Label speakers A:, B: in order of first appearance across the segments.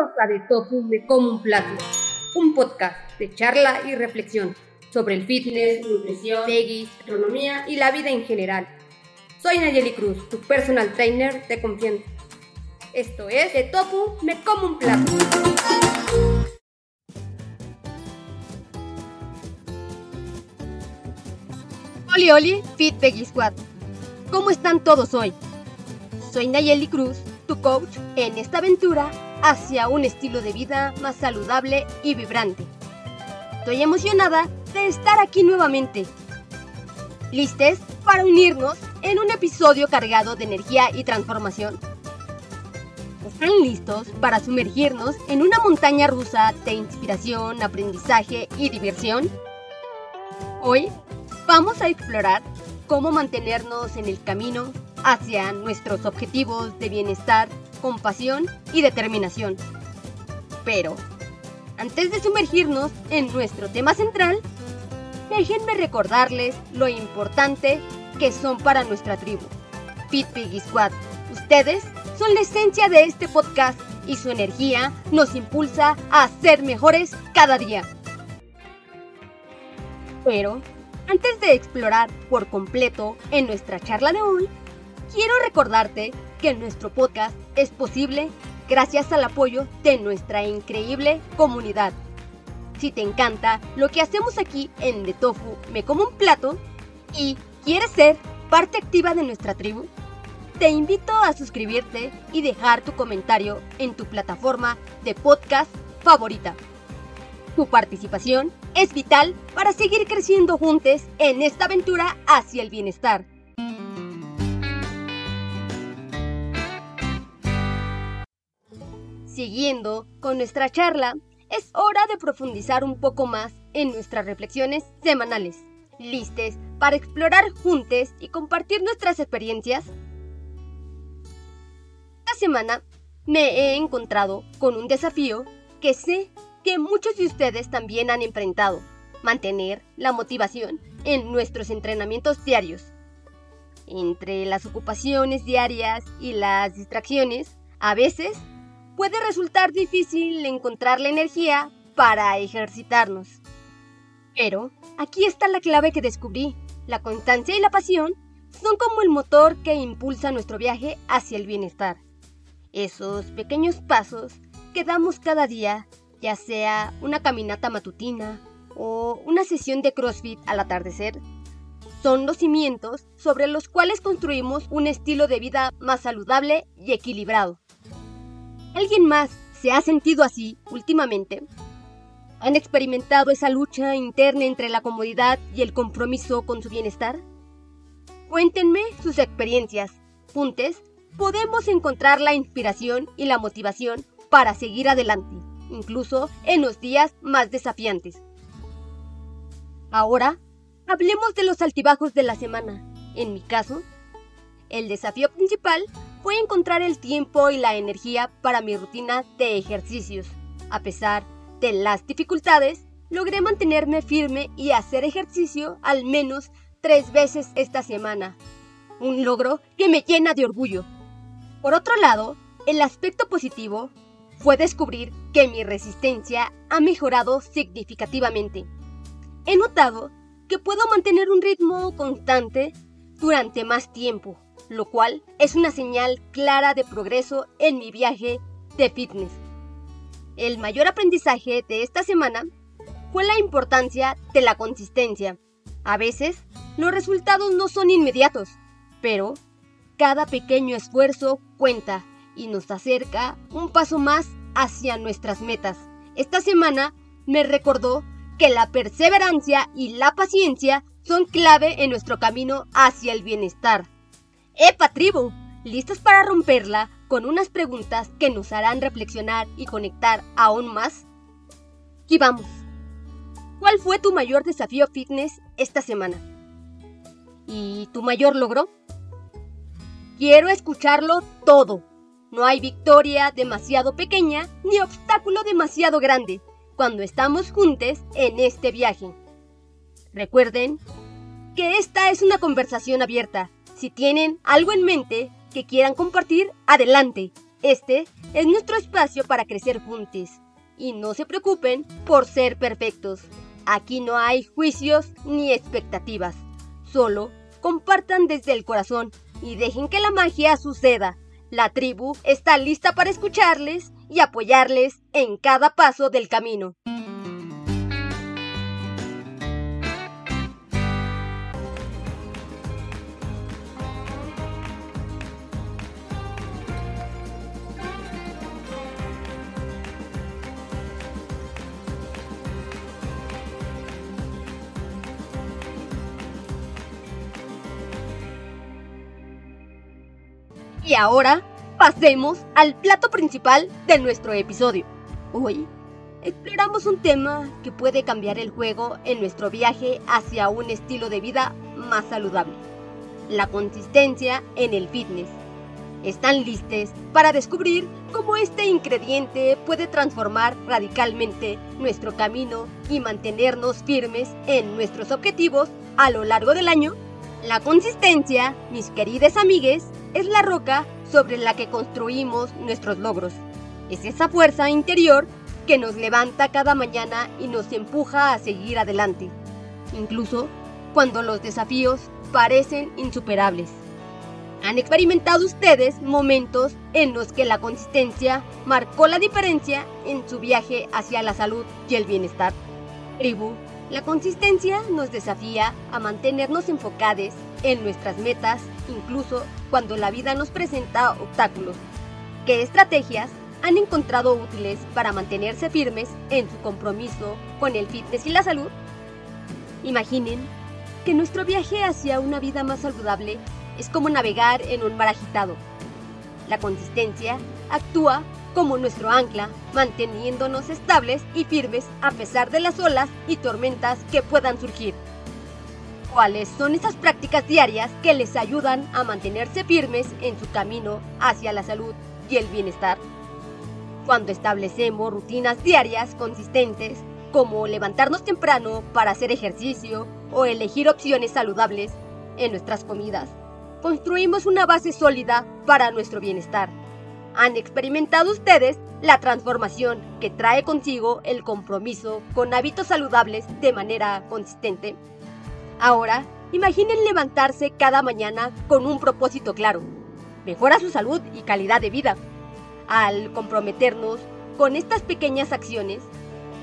A: Bienvenidos De Tofu Me Como un Plato, un podcast de charla y reflexión sobre el fitness, nutrición, veggies, gastronomía y la vida en general. Soy Nayeli Cruz, tu personal trainer de confianza. Esto es De Tofu Me Como un Plato. Oli Oli Fit Veggie Squad. ¿Cómo están todos hoy? Soy Nayeli Cruz, tu coach en esta aventura hacia un estilo de vida más saludable y vibrante. Estoy emocionada de estar aquí nuevamente. ¿Listes para unirnos en un episodio cargado de energía y transformación? ¿Están listos para sumergirnos en una montaña rusa de inspiración, aprendizaje y diversión? Hoy vamos a explorar cómo mantenernos en el camino hacia nuestros objetivos de bienestar, compasión y determinación. Pero, antes de sumergirnos en nuestro tema central, déjenme recordarles lo importante que son para nuestra tribu. Fit Piggy Squad, ustedes son la esencia de este podcast y su energía nos impulsa a ser mejores cada día. Pero, antes de explorar por completo en nuestra charla de hoy, quiero recordarte que nuestro podcast es posible gracias al apoyo de nuestra increíble comunidad. Si te encanta lo que hacemos aquí en The Tofu Me Como un Plato y quieres ser parte activa de nuestra tribu, te invito a suscribirte y dejar tu comentario en tu plataforma de podcast favorita. Tu participación es vital para seguir creciendo juntos en esta aventura hacia el bienestar. Siguiendo con nuestra charla, es hora de profundizar un poco más en nuestras reflexiones semanales. ¿Listes para explorar juntos y compartir nuestras experiencias? Esta semana me he encontrado con un desafío que sé que muchos de ustedes también han enfrentado. Mantener la motivación en nuestros entrenamientos diarios. Entre las ocupaciones diarias y las distracciones, a veces puede resultar difícil encontrar la energía para ejercitarnos. Pero aquí está la clave que descubrí. La constancia y la pasión son como el motor que impulsa nuestro viaje hacia el bienestar. Esos pequeños pasos que damos cada día, ya sea una caminata matutina o una sesión de CrossFit al atardecer, son los cimientos sobre los cuales construimos un estilo de vida más saludable y equilibrado. ¿Alguien más se ha sentido así últimamente? ¿Han experimentado esa lucha interna entre la comodidad y el compromiso con su bienestar? Cuéntenme sus experiencias. Juntos podemos encontrar la inspiración y la motivación para seguir adelante, incluso en los días más desafiantes. Ahora, hablemos de los altibajos de la semana. En mi caso, el desafío principal fue encontrar el tiempo y la energía para mi rutina de ejercicios. A pesar de las dificultades, logré mantenerme firme y hacer ejercicio al menos tres veces esta semana. Un logro que me llena de orgullo. Por otro lado, el aspecto positivo fue descubrir que mi resistencia ha mejorado significativamente. He notado que puedo mantener un ritmo constante durante más tiempo lo cual es una señal clara de progreso en mi viaje de fitness. El mayor aprendizaje de esta semana fue la importancia de la consistencia. A veces, los resultados no son inmediatos, pero cada pequeño esfuerzo cuenta y nos acerca un paso más hacia nuestras metas. Esta semana me recordó que la perseverancia y la paciencia son clave en nuestro camino hacia el bienestar. ¡Epa, tribu! ¿Listos para romperla con unas preguntas que nos harán reflexionar y conectar aún más? Y vamos. ¿Cuál fue tu mayor desafío fitness esta semana? ¿Y tu mayor logro? Quiero escucharlo todo. No hay victoria demasiado pequeña ni obstáculo demasiado grande cuando estamos juntos en este viaje. Recuerden que esta es una conversación abierta si tienen algo en mente que quieran compartir, adelante. Este es nuestro espacio para crecer juntos. Y no se preocupen por ser perfectos. Aquí no hay juicios ni expectativas. Solo compartan desde el corazón y dejen que la magia suceda. La tribu está lista para escucharles y apoyarles en cada paso del camino. Y ahora pasemos al plato principal de nuestro episodio. Hoy exploramos un tema que puede cambiar el juego en nuestro viaje hacia un estilo de vida más saludable. La consistencia en el fitness. ¿Están listos para descubrir cómo este ingrediente puede transformar radicalmente nuestro camino y mantenernos firmes en nuestros objetivos a lo largo del año? La consistencia, mis queridas amigues, es la roca sobre la que construimos nuestros logros. Es esa fuerza interior que nos levanta cada mañana y nos empuja a seguir adelante, incluso cuando los desafíos parecen insuperables. ¿Han experimentado ustedes momentos en los que la consistencia marcó la diferencia en su viaje hacia la salud y el bienestar? Tribu, la consistencia nos desafía a mantenernos enfocados en nuestras metas, incluso cuando la vida nos presenta obstáculos. ¿Qué estrategias han encontrado útiles para mantenerse firmes en su compromiso con el fitness y la salud? Imaginen que nuestro viaje hacia una vida más saludable es como navegar en un mar agitado. La consistencia actúa como nuestro ancla, manteniéndonos estables y firmes a pesar de las olas y tormentas que puedan surgir. ¿Cuáles son esas prácticas diarias que les ayudan a mantenerse firmes en su camino hacia la salud y el bienestar? Cuando establecemos rutinas diarias consistentes, como levantarnos temprano para hacer ejercicio o elegir opciones saludables en nuestras comidas, construimos una base sólida para nuestro bienestar. ¿Han experimentado ustedes la transformación que trae consigo el compromiso con hábitos saludables de manera consistente? Ahora, imaginen levantarse cada mañana con un propósito claro. Mejora su salud y calidad de vida. Al comprometernos con estas pequeñas acciones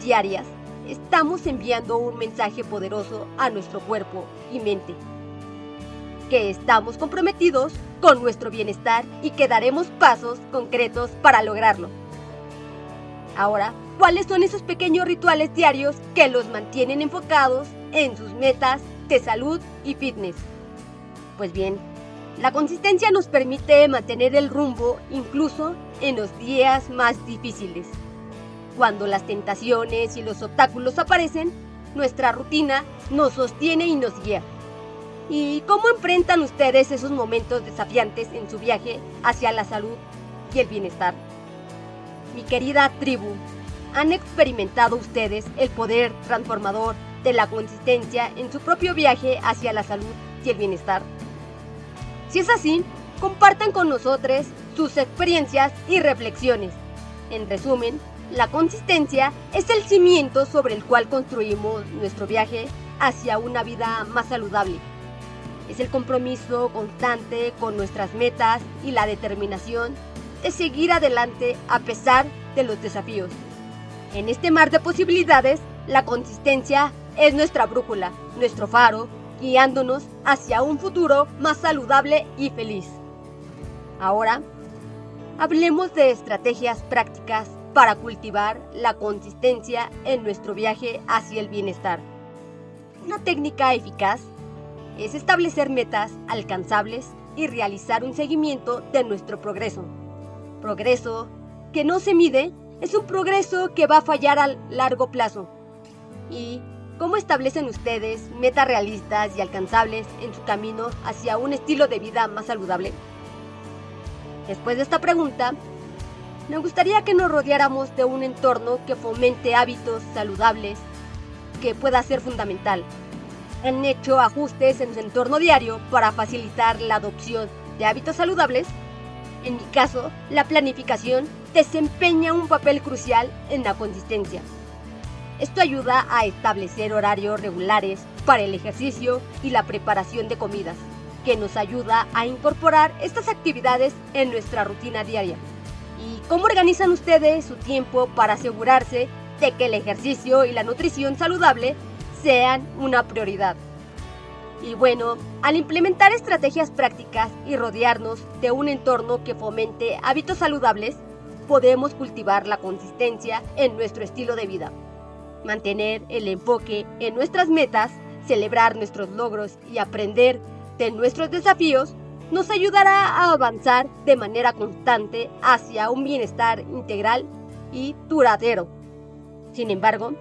A: diarias, estamos enviando un mensaje poderoso a nuestro cuerpo y mente que estamos comprometidos con nuestro bienestar y que daremos pasos concretos para lograrlo. Ahora, ¿cuáles son esos pequeños rituales diarios que los mantienen enfocados en sus metas de salud y fitness? Pues bien, la consistencia nos permite mantener el rumbo incluso en los días más difíciles. Cuando las tentaciones y los obstáculos aparecen, nuestra rutina nos sostiene y nos guía. ¿Y cómo enfrentan ustedes esos momentos desafiantes en su viaje hacia la salud y el bienestar? Mi querida tribu, ¿han experimentado ustedes el poder transformador de la consistencia en su propio viaje hacia la salud y el bienestar? Si es así, compartan con nosotros sus experiencias y reflexiones. En resumen, la consistencia es el cimiento sobre el cual construimos nuestro viaje hacia una vida más saludable es el compromiso constante con nuestras metas y la determinación de seguir adelante a pesar de los desafíos. En este mar de posibilidades, la consistencia es nuestra brújula, nuestro faro, guiándonos hacia un futuro más saludable y feliz. Ahora, hablemos de estrategias prácticas para cultivar la consistencia en nuestro viaje hacia el bienestar. Una técnica eficaz es establecer metas alcanzables y realizar un seguimiento de nuestro progreso. Progreso que no se mide es un progreso que va a fallar a largo plazo. ¿Y cómo establecen ustedes metas realistas y alcanzables en su camino hacia un estilo de vida más saludable? Después de esta pregunta, me gustaría que nos rodeáramos de un entorno que fomente hábitos saludables que pueda ser fundamental han hecho ajustes en su entorno diario para facilitar la adopción de hábitos saludables? En mi caso, la planificación desempeña un papel crucial en la consistencia. Esto ayuda a establecer horarios regulares para el ejercicio y la preparación de comidas, que nos ayuda a incorporar estas actividades en nuestra rutina diaria. ¿Y cómo organizan ustedes su tiempo para asegurarse de que el ejercicio y la nutrición saludable sean una prioridad? Y bueno, al implementar estrategias prácticas y rodearnos de un entorno que fomente hábitos saludables, podemos cultivar la consistencia en nuestro estilo de vida. Mantener el enfoque en nuestras metas, celebrar nuestros logros y aprender de nuestros desafíos nos ayudará a avanzar de manera constante hacia un bienestar integral y duradero. Sin embargo,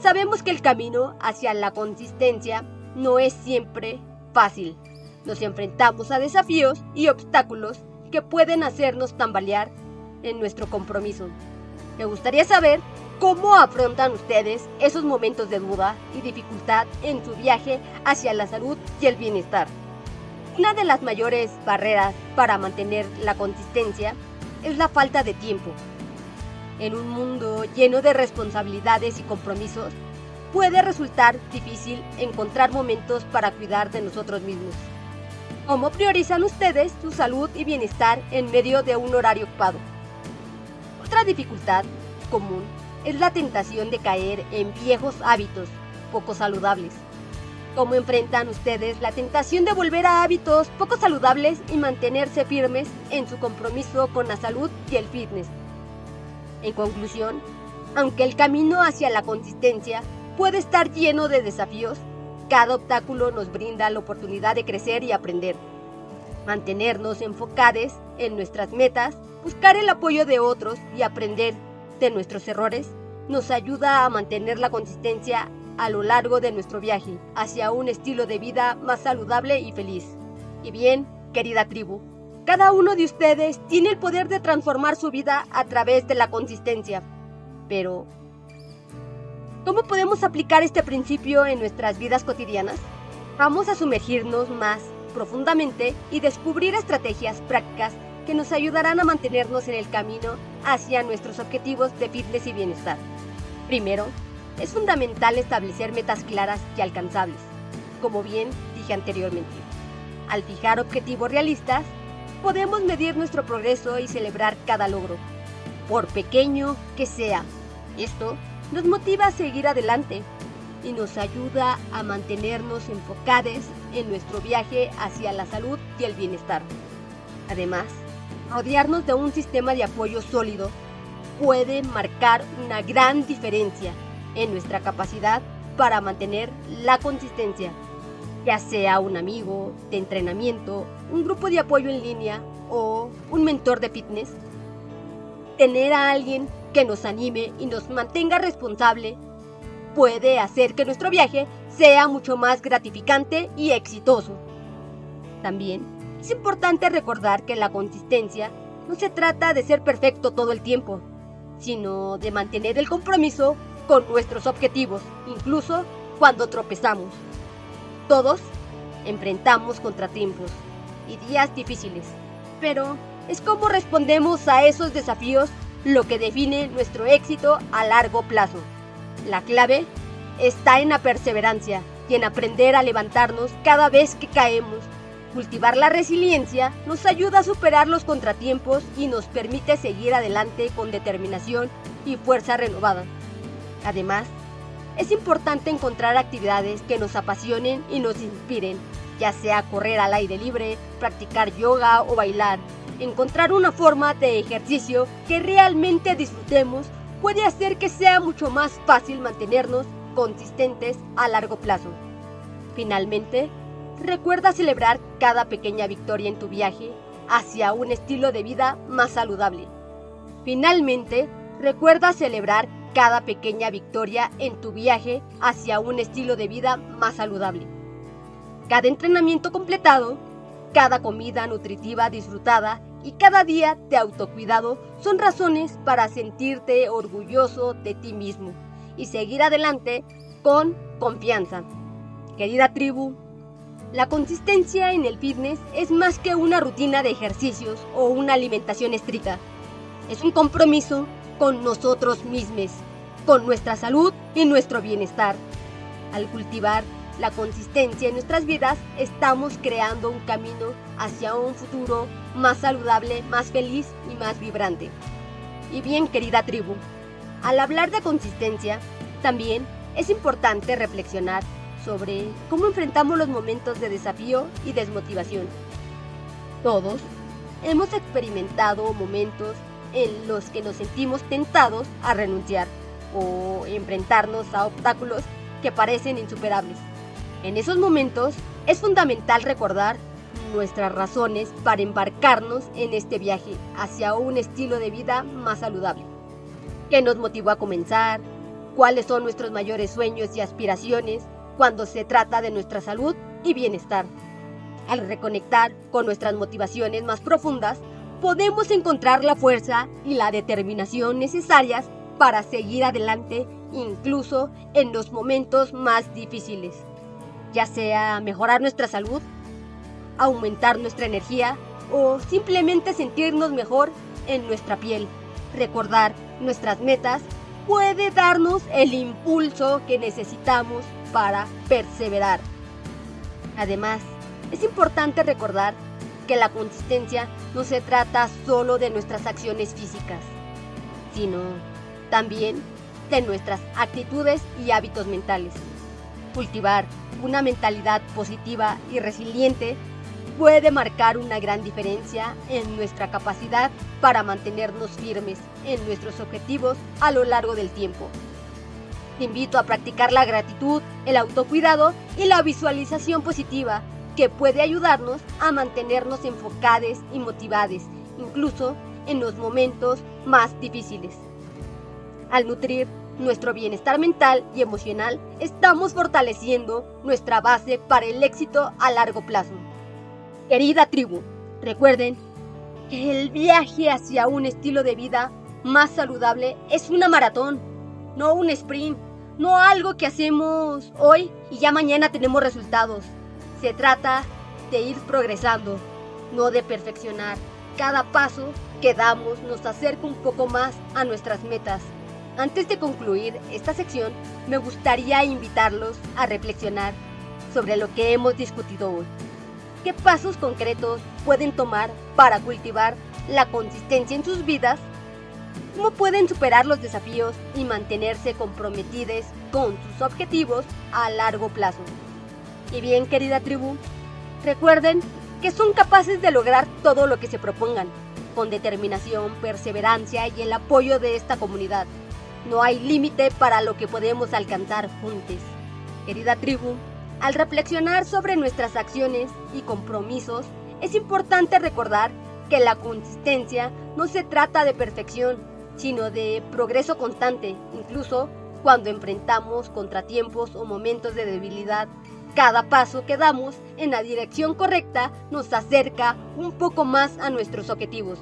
A: sabemos que el camino hacia la consistencia no es siempre fácil. Nos enfrentamos a desafíos y obstáculos que pueden hacernos tambalear en nuestro compromiso. Me gustaría saber cómo afrontan ustedes esos momentos de duda y dificultad en su viaje hacia la salud y el bienestar. Una de las mayores barreras para mantener la consistencia es la falta de tiempo. En un mundo lleno de responsabilidades y compromisos, puede resultar difícil encontrar momentos para cuidar de nosotros mismos. ¿Cómo priorizan ustedes su salud y bienestar en medio de un horario ocupado? Otra dificultad común es la tentación de caer en viejos hábitos poco saludables. ¿Cómo enfrentan ustedes la tentación de volver a hábitos poco saludables y mantenerse firmes en su compromiso con la salud y el fitness? En conclusión, aunque el camino hacia la consistencia puede estar lleno de desafíos, cada obstáculo nos brinda la oportunidad de crecer y aprender. Mantenernos enfocados en nuestras metas, buscar el apoyo de otros y aprender de nuestros errores nos ayuda a mantener la consistencia a lo largo de nuestro viaje hacia un estilo de vida más saludable y feliz. Y bien, querida tribu, cada uno de ustedes tiene el poder de transformar su vida a través de la consistencia. Pero, ¿Cómo podemos aplicar este principio en nuestras vidas cotidianas? Vamos a sumergirnos más profundamente y descubrir estrategias prácticas que nos ayudarán a mantenernos en el camino hacia nuestros objetivos de fitness y bienestar. Primero, es fundamental establecer metas claras y alcanzables, como bien dije anteriormente. Al fijar objetivos realistas, podemos medir nuestro progreso y celebrar cada logro, por pequeño que sea. Esto nos motiva a seguir adelante y nos ayuda a mantenernos enfocados en nuestro viaje hacia la salud y el bienestar. Además, rodearnos de un sistema de apoyo sólido puede marcar una gran diferencia en nuestra capacidad para mantener la consistencia, ya sea un amigo de entrenamiento, un grupo de apoyo en línea o un mentor de fitness. Tener a alguien que nos anime y nos mantenga responsable puede hacer que nuestro viaje sea mucho más gratificante y exitoso. También es importante recordar que la consistencia no se trata de ser perfecto todo el tiempo, sino de mantener el compromiso con nuestros objetivos, incluso cuando tropezamos. Todos enfrentamos contratiempos y días difíciles, pero es como respondemos a esos desafíos lo que define nuestro éxito a largo plazo. La clave está en la perseverancia y en aprender a levantarnos cada vez que caemos. Cultivar la resiliencia nos ayuda a superar los contratiempos y nos permite seguir adelante con determinación y fuerza renovada. Además, es importante encontrar actividades que nos apasionen y nos inspiren, ya sea correr al aire libre, practicar yoga o bailar, encontrar una forma de ejercicio que realmente disfrutemos puede hacer que sea mucho más fácil mantenernos consistentes a largo plazo. Finalmente, recuerda celebrar cada pequeña victoria en tu viaje hacia un estilo de vida más saludable. Finalmente, recuerda celebrar cada pequeña victoria en tu viaje hacia un estilo de vida más saludable. Cada entrenamiento completado, cada comida nutritiva disfrutada y cada día de autocuidado son razones para sentirte orgulloso de ti mismo y seguir adelante con confianza. Querida tribu, La consistencia en el fitness es más que una rutina de ejercicios o una alimentación estricta. Es un compromiso con nosotros mismos, con nuestra salud y nuestro bienestar. Al cultivar la consistencia en nuestras vidas, estamos creando un camino hacia un futuro más saludable, más feliz y más vibrante. Y bien, querida tribu, al hablar de consistencia, también es importante reflexionar sobre cómo enfrentamos los momentos de desafío y desmotivación. Todos hemos experimentado momentos en los que nos sentimos tentados a renunciar o enfrentarnos a obstáculos que parecen insuperables. En esos momentos es fundamental recordar nuestras razones para embarcarnos en este viaje hacia un estilo de vida más saludable. ¿Qué nos motivó a comenzar? ¿Cuáles son nuestros mayores sueños y aspiraciones cuando se trata de nuestra salud y bienestar? Al reconectar con nuestras motivaciones más profundas, podemos encontrar la fuerza y la determinación necesarias para seguir adelante incluso en los momentos más difíciles, ya sea mejorar nuestra salud, aumentar nuestra energía o simplemente sentirnos mejor en nuestra piel. Recordar nuestras metas puede darnos el impulso que necesitamos para perseverar. Además, es importante recordar que la consistencia no se trata solo de nuestras acciones físicas, sino también de nuestras actitudes y hábitos mentales. Cultivar una mentalidad positiva y resiliente puede marcar una gran diferencia en nuestra capacidad para mantenernos firmes en nuestros objetivos a lo largo del tiempo. Te invito a practicar la gratitud, el autocuidado y la visualización positiva que puede ayudarnos a mantenernos enfocados y motivados, incluso en los momentos más difíciles. Al nutrir nuestro bienestar mental y emocional, estamos fortaleciendo nuestra base para el éxito a largo plazo. Querida tribu, recuerden que el viaje hacia un estilo de vida más saludable es una maratón, no un sprint, no algo que hacemos hoy y ya mañana tenemos resultados. Se trata de ir progresando, no de perfeccionar. Cada paso que damos nos acerca un poco más a nuestras metas. Antes de concluir esta sección, me gustaría invitarlos a reflexionar sobre lo que hemos discutido hoy. ¿Qué pasos concretos pueden tomar para cultivar la consistencia en sus vidas? ¿Cómo pueden superar los desafíos y mantenerse comprometidos con sus objetivos a largo plazo? Y bien, querida tribu, recuerden que son capaces de lograr todo lo que se propongan, con determinación, perseverancia y el apoyo de esta comunidad. No hay límite para lo que podemos alcanzar juntos. Querida tribu, al reflexionar sobre nuestras acciones y compromisos, es importante recordar que la consistencia no se trata de perfección, sino de progreso constante, incluso cuando enfrentamos contratiempos o momentos de debilidad cada paso que damos en la dirección correcta nos acerca un poco más a nuestros objetivos.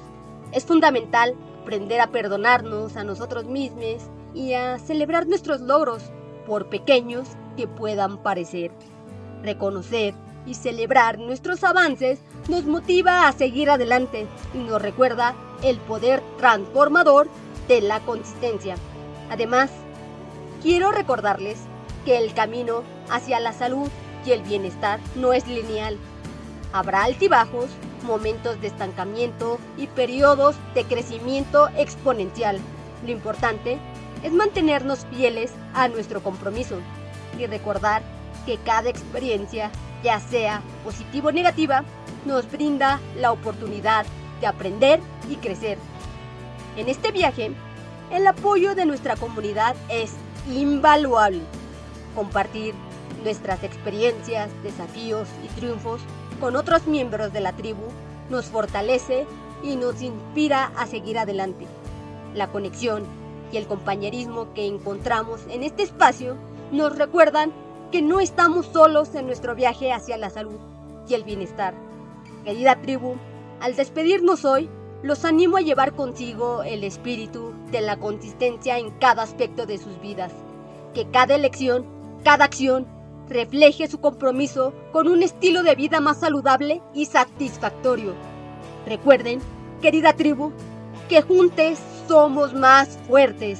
A: Es fundamental aprender a perdonarnos a nosotros mismos y a celebrar nuestros logros, por pequeños que puedan parecer. Reconocer y celebrar nuestros avances nos motiva a seguir adelante y nos recuerda el poder transformador de la consistencia. Además, quiero recordarles que el camino hacia la salud y el bienestar no es lineal. Habrá altibajos, momentos de estancamiento y periodos de crecimiento exponencial. Lo importante es mantenernos fieles a nuestro compromiso y recordar que cada experiencia, ya sea positiva o negativa, nos brinda la oportunidad de aprender y crecer. En este viaje, el apoyo de nuestra comunidad es invaluable. Compartir nuestras experiencias, desafíos y triunfos con otros miembros de la tribu nos fortalece y nos inspira a seguir adelante. La conexión y el compañerismo que encontramos en este espacio nos recuerdan que no estamos solos en nuestro viaje hacia la salud y el bienestar. Querida tribu, al despedirnos hoy, los animo a llevar consigo el espíritu de la consistencia en cada aspecto de sus vidas. Que cada elección, cada acción refleje su compromiso con un estilo de vida más saludable y satisfactorio. Recuerden, querida tribu, que juntos somos más fuertes.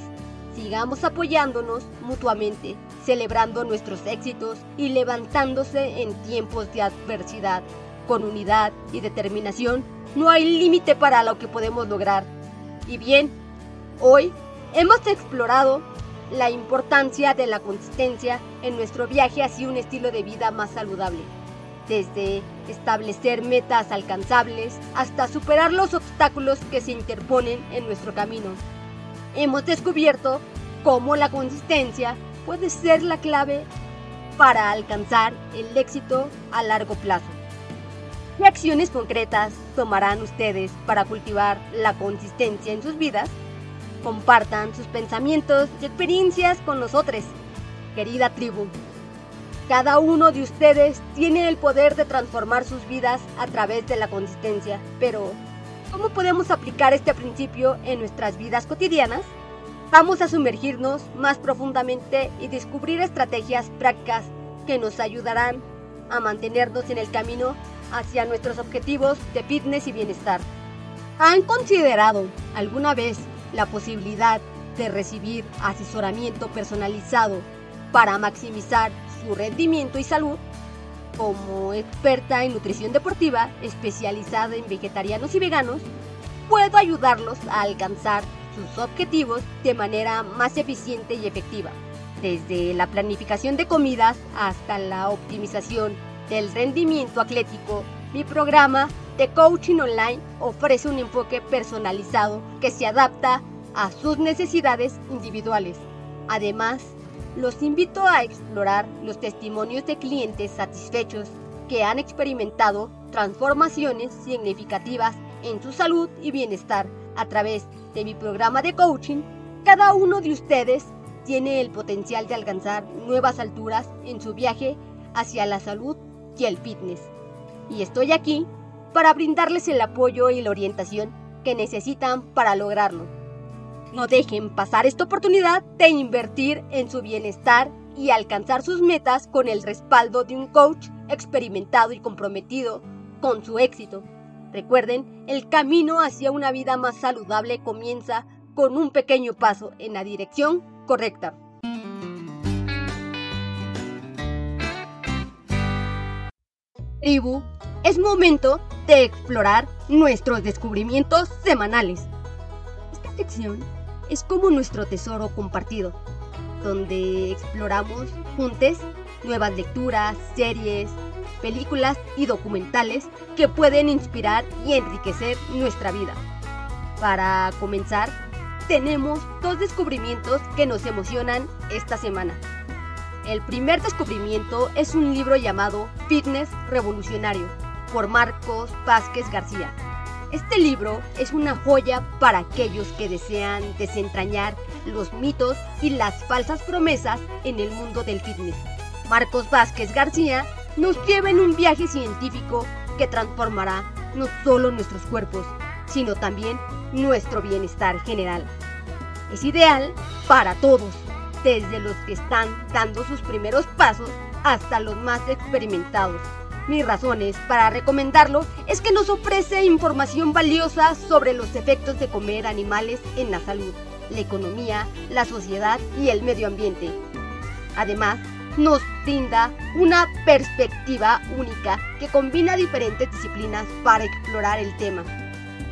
A: Sigamos apoyándonos mutuamente, celebrando nuestros éxitos y levantándose en tiempos de adversidad. Con unidad y determinación, no hay límite para lo que podemos lograr. Y bien, hoy hemos explorado la importancia de la consistencia en nuestro viaje hacia un estilo de vida más saludable, desde establecer metas alcanzables hasta superar los obstáculos que se interponen en nuestro camino. Hemos descubierto cómo la consistencia puede ser la clave para alcanzar el éxito a largo plazo. ¿Qué acciones concretas tomarán ustedes para cultivar la consistencia en sus vidas? Compartan sus pensamientos y experiencias con nosotros, querida tribu. Cada uno de ustedes tiene el poder de transformar sus vidas a través de la consistencia, pero ¿cómo podemos aplicar este principio en nuestras vidas cotidianas? Vamos a sumergirnos más profundamente y descubrir estrategias prácticas que nos ayudarán a mantenernos en el camino hacia nuestros objetivos de fitness y bienestar. ¿Han considerado alguna vez la posibilidad de recibir asesoramiento personalizado para maximizar su rendimiento y salud, como experta en nutrición deportiva especializada en vegetarianos y veganos, puedo ayudarlos a alcanzar sus objetivos de manera más eficiente y efectiva, desde la planificación de comidas hasta la optimización del rendimiento atlético. Mi programa de coaching online ofrece un enfoque personalizado que se adapta a sus necesidades individuales. Además, los invito a explorar los testimonios de clientes satisfechos que han experimentado transformaciones significativas en su salud y bienestar a través de mi programa de coaching. Cada uno de ustedes tiene el potencial de alcanzar nuevas alturas en su viaje hacia la salud y el fitness. Y estoy aquí para brindarles el apoyo y la orientación que necesitan para lograrlo. No dejen pasar esta oportunidad de invertir en su bienestar y alcanzar sus metas con el respaldo de un coach experimentado y comprometido con su éxito. Recuerden, el camino hacia una vida más saludable comienza con un pequeño paso en la dirección correcta. Tribu, es momento de explorar nuestros descubrimientos semanales. Esta sección es como nuestro tesoro compartido, donde exploramos juntos nuevas lecturas, series, películas y documentales que pueden inspirar y enriquecer nuestra vida. Para comenzar, tenemos dos descubrimientos que nos emocionan esta semana. El primer descubrimiento es un libro llamado Fitness Revolucionario por Marcos Vázquez García. Este libro es una joya para aquellos que desean desentrañar los mitos y las falsas promesas en el mundo del fitness. Marcos Vázquez García nos lleva en un viaje científico que transformará no solo nuestros cuerpos, sino también nuestro bienestar general. Es ideal para todos, desde los que están dando sus primeros pasos hasta los más experimentados. Mis razones para recomendarlo es que nos ofrece información valiosa sobre los efectos de comer animales en la salud, la economía, la sociedad y el medio ambiente. Además, nos brinda una perspectiva única que combina diferentes disciplinas para explorar el tema.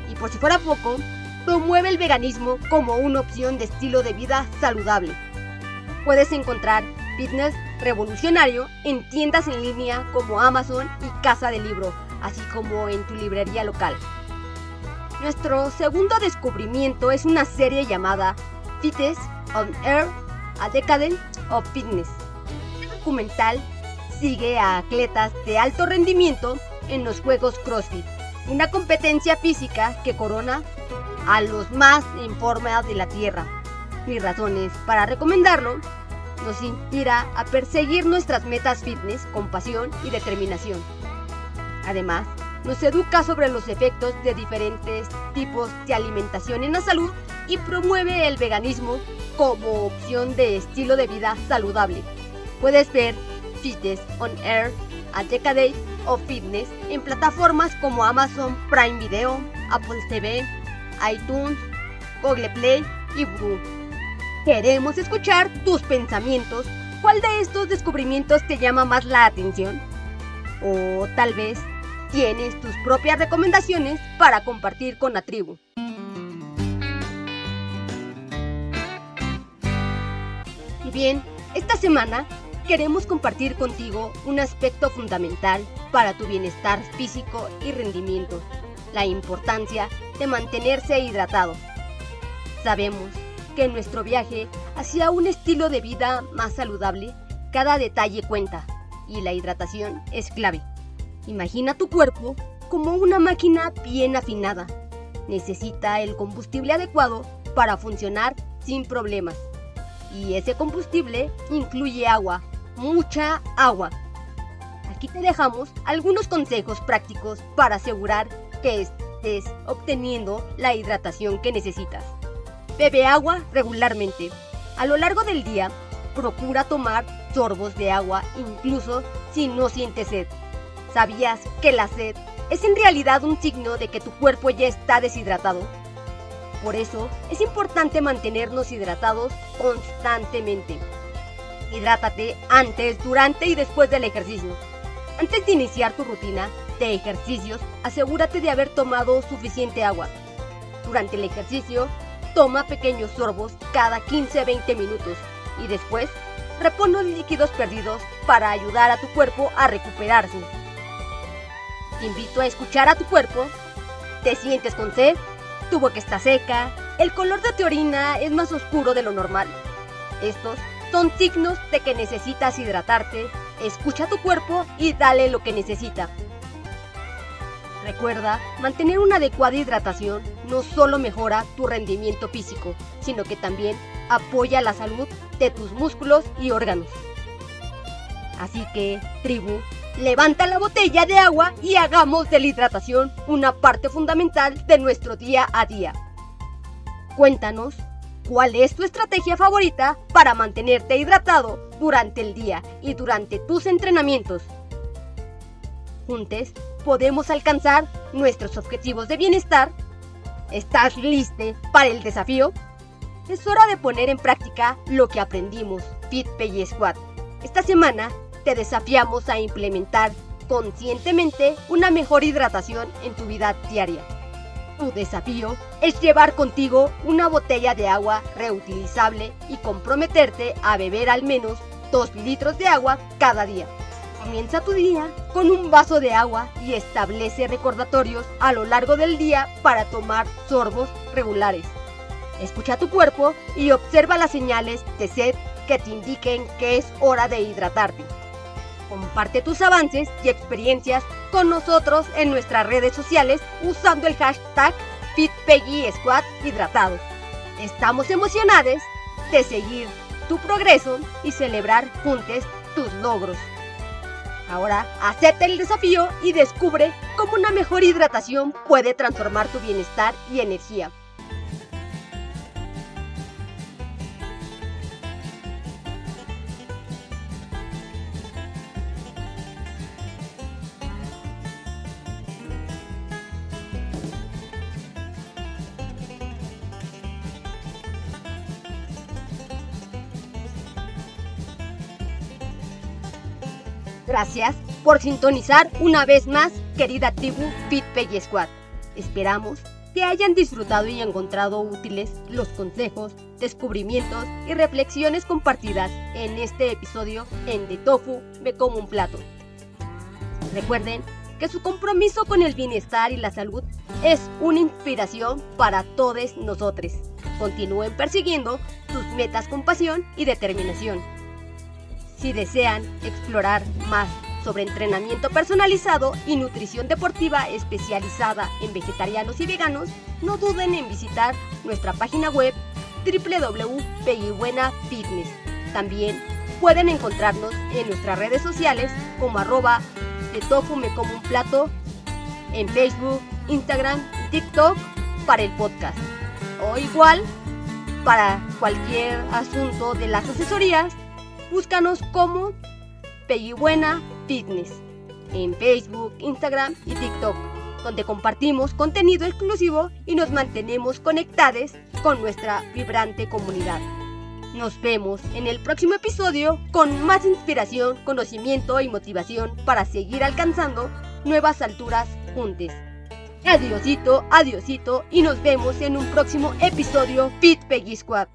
A: Y por si fuera poco, promueve el veganismo como una opción de estilo de vida saludable. Puedes encontrar fitness revolucionario en tiendas en línea como Amazon y Casa del Libro, así como en tu librería local. Nuestro segundo descubrimiento es una serie llamada Fitness on Air, A Decade of Fitness. Este documental sigue a atletas de alto rendimiento en los Juegos CrossFit, una competencia física que corona a los más en forma de la Tierra. Mis razones para recomendarlo nos inspira a perseguir nuestras metas fitness con pasión y determinación. Además, nos educa sobre los efectos de diferentes tipos de alimentación en la salud y promueve el veganismo como opción de estilo de vida saludable. Puedes ver Fitness on Air, a Decade of Fitness en plataformas como Amazon Prime Video, Apple TV, iTunes, Google Play y Blue. Queremos escuchar tus pensamientos. ¿Cuál de estos descubrimientos te llama más la atención? O tal vez tienes tus propias recomendaciones para compartir con la tribu. Y bien, esta semana queremos compartir contigo un aspecto fundamental para tu bienestar físico y rendimiento, la importancia de mantenerse hidratado. Sabemos que en nuestro viaje hacia un estilo de vida más saludable, cada detalle cuenta y la hidratación es clave. Imagina tu cuerpo como una máquina bien afinada. Necesita el combustible adecuado para funcionar sin problemas. Y ese combustible incluye agua, mucha agua. Aquí te dejamos algunos consejos prácticos para asegurar que estés obteniendo la hidratación que necesitas. Bebe agua regularmente. A lo largo del día, procura tomar sorbos de agua incluso si no sientes sed. ¿Sabías que la sed es en realidad un signo de que tu cuerpo ya está deshidratado? Por eso es importante mantenernos hidratados constantemente. Hidrátate antes, durante y después del ejercicio. Antes de iniciar tu rutina de ejercicios, asegúrate de haber tomado suficiente agua. Durante el ejercicio, toma pequeños sorbos cada 15-20 minutos y después repon los líquidos perdidos para ayudar a tu cuerpo a recuperarse. Te invito a escuchar a tu cuerpo. ¿Te sientes con sed? Tu boca está seca. El color de tu orina es más oscuro de lo normal. Estos son signos de que necesitas hidratarte. Escucha tu cuerpo y dale lo que necesita. Recuerda, mantener una adecuada hidratación no solo mejora tu rendimiento físico, sino que también apoya la salud de tus músculos y órganos. Así que, tribu, levanta la botella de agua y hagamos de la hidratación una parte fundamental de nuestro día a día. Cuéntanos ¿Cuál es tu estrategia favorita para mantenerte hidratado durante el día y durante tus entrenamientos? Juntos podemos alcanzar nuestros objetivos de bienestar. ¿Estás listo para el desafío? Es hora de poner en práctica lo que aprendimos FitPay Squad. Esta semana te desafiamos a implementar conscientemente una mejor hidratación en tu vida diaria. Tu desafío es llevar contigo una botella de agua reutilizable y comprometerte a beber al menos 2 litros de agua cada día. Comienza tu día con un vaso de agua y establece recordatorios a lo largo del día para tomar sorbos regulares. Escucha tu cuerpo y observa las señales de sed que te indiquen que es hora de hidratarte. Comparte tus avances y experiencias con nosotros en nuestras redes sociales usando el hashtag FitPeggySquad hidratado. Estamos emocionados de seguir tu progreso y celebrar juntos tus logros. Ahora acepta el desafío y descubre cómo una mejor hidratación puede transformar tu bienestar y energía. Gracias por sintonizar una vez más, querida tribu FitPay Squad. Esperamos que hayan disfrutado y encontrado útiles los consejos, descubrimientos y reflexiones compartidas en este episodio en De Tofu me como un plato. Recuerden que su compromiso con el bienestar y la salud es una inspiración para todos nosotros. Continúen persiguiendo sus metas con pasión y determinación. Si desean explorar más sobre entrenamiento personalizado y nutrición deportiva especializada en vegetarianos y veganos, no duden en visitar nuestra página web www.peguibuenafitness. También pueden encontrarnos en nuestras redes sociales como arroba de tofu como un plato en Facebook, Instagram TikTok para el podcast. O igual para cualquier asunto de las asesorías búscanos como Buena Fitness en Facebook, Instagram y TikTok, donde compartimos contenido exclusivo y nos mantenemos conectados con nuestra vibrante comunidad. Nos vemos en el próximo episodio con más inspiración, conocimiento y motivación para seguir alcanzando nuevas alturas juntos. Adiosito, adiosito y nos vemos en un próximo episodio Fit Peggy Squad.